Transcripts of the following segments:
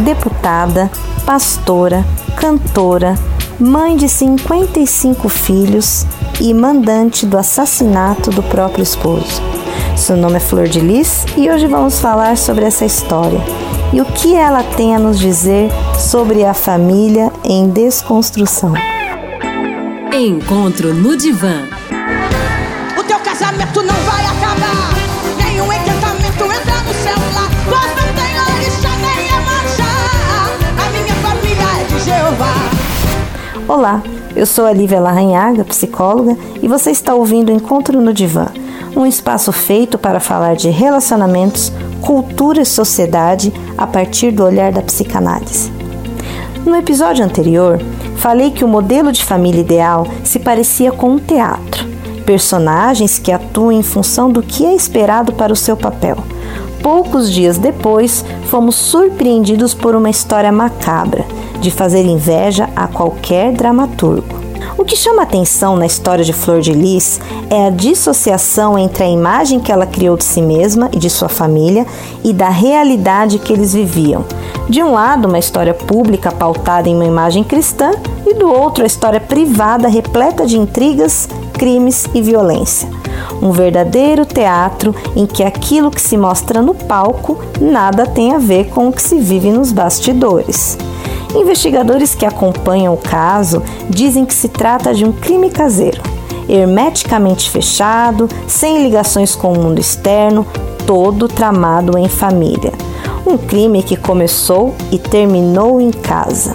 deputada, pastora, cantora, mãe de 55 filhos e mandante do assassinato do próprio esposo. Seu nome é Flor de Lis e hoje vamos falar sobre essa história e o que ela tem a nos dizer sobre a família em desconstrução. Encontro no Divã. O teu casamento não vai acabar. Nenhum Olá, eu sou a Lívia Larranhaga, psicóloga, e você está ouvindo Encontro no Divã, um espaço feito para falar de relacionamentos, cultura e sociedade a partir do olhar da psicanálise. No episódio anterior, falei que o modelo de família ideal se parecia com um teatro, personagens que atuam em função do que é esperado para o seu papel. Poucos dias depois, fomos surpreendidos por uma história macabra, de fazer inveja a qualquer dramaturgo. O que chama atenção na história de Flor de Lis é a dissociação entre a imagem que ela criou de si mesma e de sua família e da realidade que eles viviam. De um lado, uma história pública pautada em uma imagem cristã, e do outro, a história privada repleta de intrigas, crimes e violência. Um verdadeiro teatro em que aquilo que se mostra no palco nada tem a ver com o que se vive nos bastidores. Investigadores que acompanham o caso dizem que se trata de um crime caseiro, hermeticamente fechado, sem ligações com o mundo externo, todo tramado em família. Um crime que começou e terminou em casa.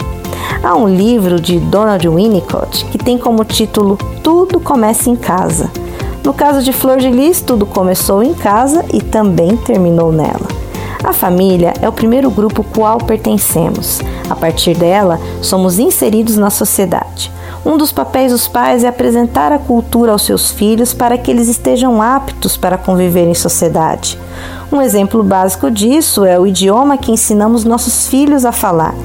Há um livro de Donald Winnicott que tem como título Tudo Começa em Casa. No caso de Flor de Lis, tudo começou em casa e também terminou nela. A família é o primeiro grupo qual pertencemos. A partir dela, somos inseridos na sociedade. Um dos papéis dos pais é apresentar a cultura aos seus filhos para que eles estejam aptos para conviver em sociedade. Um exemplo básico disso é o idioma que ensinamos nossos filhos a falar.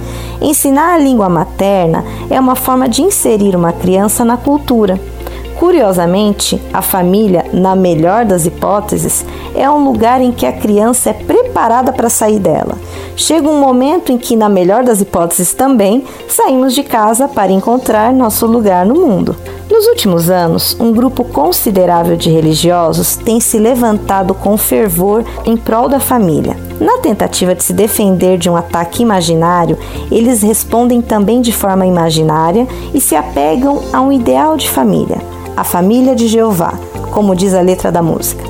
Ensinar a língua materna é uma forma de inserir uma criança na cultura. Curiosamente, a família, na melhor das hipóteses, é um lugar em que a criança é preparada para sair dela. Chega um momento em que, na melhor das hipóteses também, saímos de casa para encontrar nosso lugar no mundo. Nos últimos anos, um grupo considerável de religiosos tem se levantado com fervor em prol da família. Na tentativa de se defender de um ataque imaginário, eles respondem também de forma imaginária e se apegam a um ideal de família a família de Jeová, como diz a letra da música.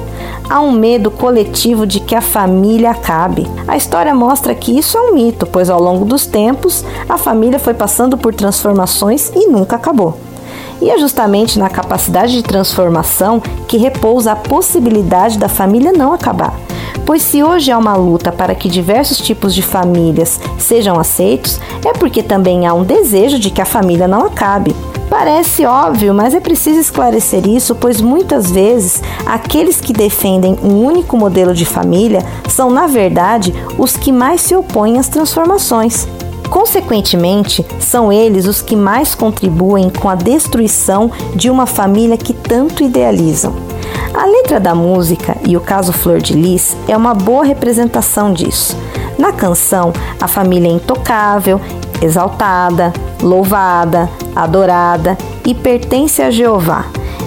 Há um medo coletivo de que a família acabe. A história mostra que isso é um mito, pois ao longo dos tempos a família foi passando por transformações e nunca acabou. E é justamente na capacidade de transformação que repousa a possibilidade da família não acabar. Pois se hoje há uma luta para que diversos tipos de famílias sejam aceitos, é porque também há um desejo de que a família não acabe. Parece óbvio, mas é preciso esclarecer isso, pois muitas vezes aqueles que defendem um único modelo de família são, na verdade, os que mais se opõem às transformações. Consequentemente, são eles os que mais contribuem com a destruição de uma família que tanto idealizam. A letra da música e o caso Flor de Lis é uma boa representação disso. Na canção, a família é intocável, exaltada, louvada, adorada e pertence a Jeová.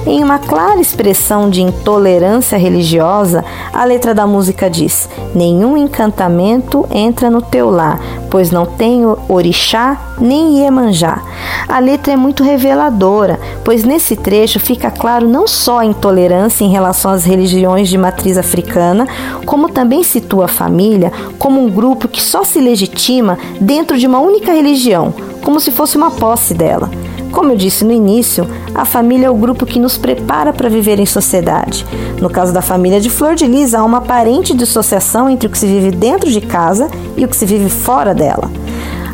Em uma clara expressão de intolerância religiosa, a letra da música diz: Nenhum encantamento entra no teu lar, pois não tenho orixá nem iemanjá. A letra é muito reveladora, pois nesse trecho fica claro não só a intolerância em relação às religiões de matriz africana, como também situa a família como um grupo que só se legitima dentro de uma única religião, como se fosse uma posse dela. Como eu disse no início, a família é o grupo que nos prepara para viver em sociedade. No caso da família de Flor de Lis, há uma aparente dissociação entre o que se vive dentro de casa e o que se vive fora dela.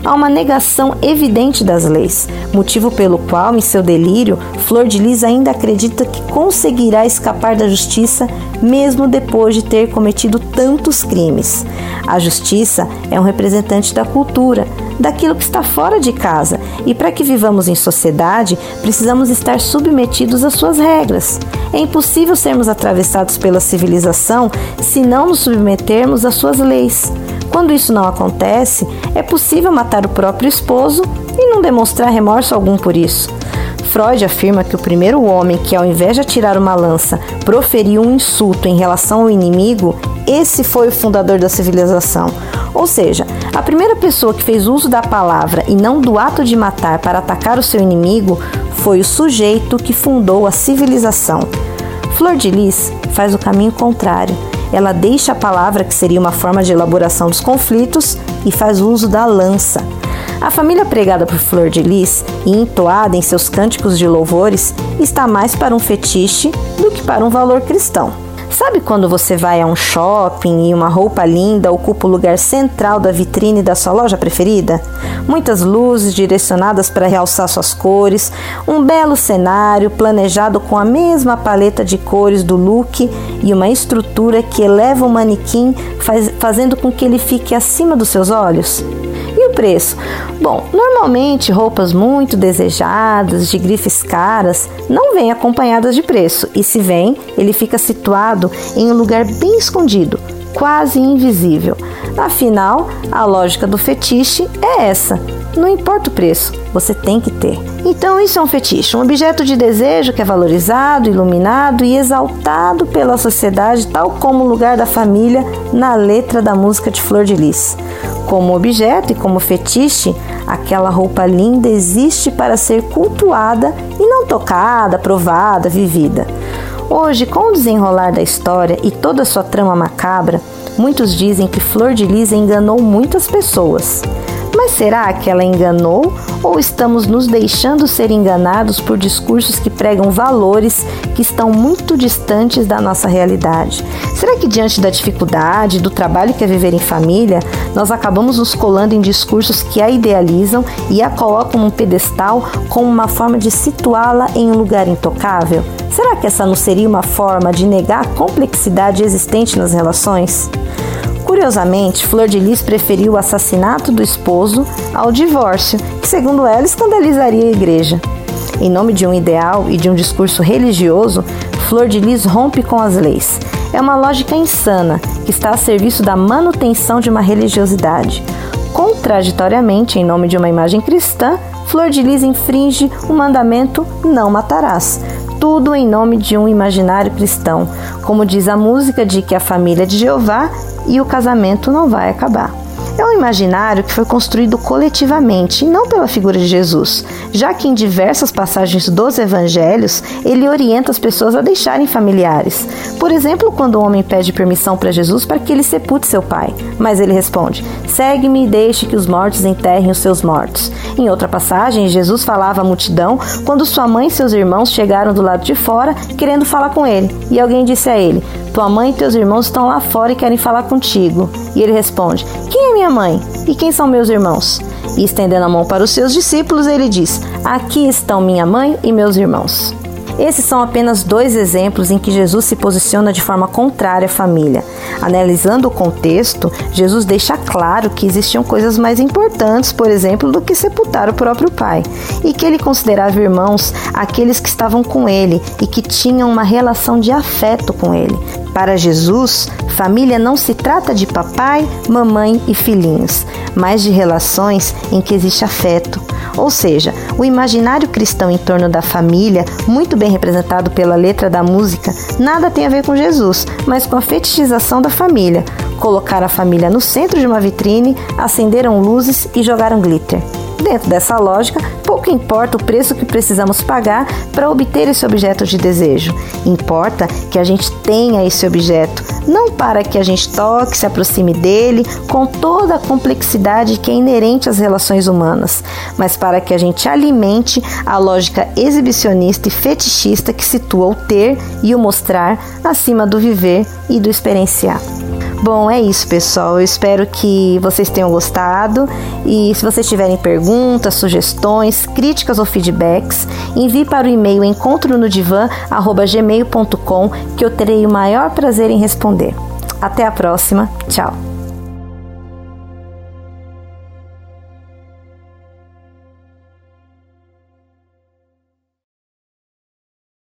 Há uma negação evidente das leis, motivo pelo qual, em seu delírio, Flor de Lis ainda acredita que conseguirá escapar da justiça mesmo depois de ter cometido tantos crimes. A justiça é um representante da cultura, daquilo que está fora de casa, e para que vivamos em sociedade, precisamos estar submetidos às suas regras. É impossível sermos atravessados pela civilização se não nos submetermos às suas leis. Quando isso não acontece, é possível matar o próprio esposo e não demonstrar remorso algum por isso. Freud afirma que o primeiro homem que, ao invés de atirar uma lança, proferiu um insulto em relação ao inimigo, esse foi o fundador da civilização. Ou seja, a primeira pessoa que fez uso da palavra e não do ato de matar para atacar o seu inimigo foi o sujeito que fundou a civilização. Flor de Lis faz o caminho contrário. Ela deixa a palavra, que seria uma forma de elaboração dos conflitos, e faz uso da lança. A família pregada por Flor de Lis e entoada em seus cânticos de louvores está mais para um fetiche do que para um valor cristão. Sabe quando você vai a um shopping e uma roupa linda ocupa o lugar central da vitrine da sua loja preferida? Muitas luzes direcionadas para realçar suas cores, um belo cenário planejado com a mesma paleta de cores do look e uma estrutura que eleva o manequim, faz, fazendo com que ele fique acima dos seus olhos? Preço? Bom, normalmente roupas muito desejadas, de grifes caras, não vêm acompanhadas de preço, e se vem, ele fica situado em um lugar bem escondido, quase invisível. Afinal, a lógica do fetiche é essa: não importa o preço, você tem que ter. Então, isso é um fetiche, um objeto de desejo que é valorizado, iluminado e exaltado pela sociedade, tal como o lugar da família na letra da música de Flor de Lis. Como objeto e como fetiche, aquela roupa linda existe para ser cultuada e não tocada, provada, vivida. Hoje, com o desenrolar da história e toda a sua trama macabra, muitos dizem que Flor de Lis enganou muitas pessoas. Mas será que ela enganou ou estamos nos deixando ser enganados por discursos que pregam valores que estão muito distantes da nossa realidade? Será que diante da dificuldade, do trabalho que é viver em família, nós acabamos nos colando em discursos que a idealizam e a colocam num pedestal como uma forma de situá-la em um lugar intocável? Será que essa não seria uma forma de negar a complexidade existente nas relações? Curiosamente, Flor de Lis preferiu o assassinato do esposo ao divórcio, que, segundo ela, escandalizaria a igreja. Em nome de um ideal e de um discurso religioso, Flor de Lis rompe com as leis. É uma lógica insana que está a serviço da manutenção de uma religiosidade. Contraditoriamente, em nome de uma imagem cristã, Flor de Lis infringe o mandamento não matarás, tudo em nome de um imaginário cristão, como diz a música de que a família de Jeová e o casamento não vai acabar. É um imaginário que foi construído coletivamente e não pela figura de Jesus, já que em diversas passagens dos evangelhos ele orienta as pessoas a deixarem familiares. Por exemplo, quando o homem pede permissão para Jesus para que ele sepulte seu pai, mas ele responde: Segue-me e deixe que os mortos enterrem os seus mortos. Em outra passagem, Jesus falava à multidão quando sua mãe e seus irmãos chegaram do lado de fora querendo falar com ele, e alguém disse a ele: tua mãe e teus irmãos estão lá fora e querem falar contigo. E ele responde: Quem é minha mãe? E quem são meus irmãos? E estendendo a mão para os seus discípulos, ele diz: Aqui estão minha mãe e meus irmãos. Esses são apenas dois exemplos em que Jesus se posiciona de forma contrária à família. Analisando o contexto, Jesus deixa claro que existiam coisas mais importantes, por exemplo, do que sepultar o próprio pai, e que ele considerava irmãos aqueles que estavam com ele e que tinham uma relação de afeto com ele. Para Jesus, família não se trata de papai, mamãe e filhinhos, mas de relações em que existe afeto. Ou seja, o imaginário cristão em torno da família, muito bem representado pela letra da música, nada tem a ver com Jesus, mas com a fetichização da família. Colocar a família no centro de uma vitrine, acenderam luzes e jogaram glitter. Dentro dessa lógica, pouco importa o preço que precisamos pagar para obter esse objeto de desejo. Importa que a gente tenha esse objeto, não para que a gente toque, se aproxime dele com toda a complexidade que é inerente às relações humanas, mas para que a gente alimente a lógica exibicionista e fetichista que situa o ter e o mostrar acima do viver e do experienciar. Bom, é isso, pessoal. Eu espero que vocês tenham gostado. E se vocês tiverem perguntas, sugestões, críticas ou feedbacks, envie para o e-mail encontronodivan@gmail.com que eu terei o maior prazer em responder. Até a próxima. Tchau.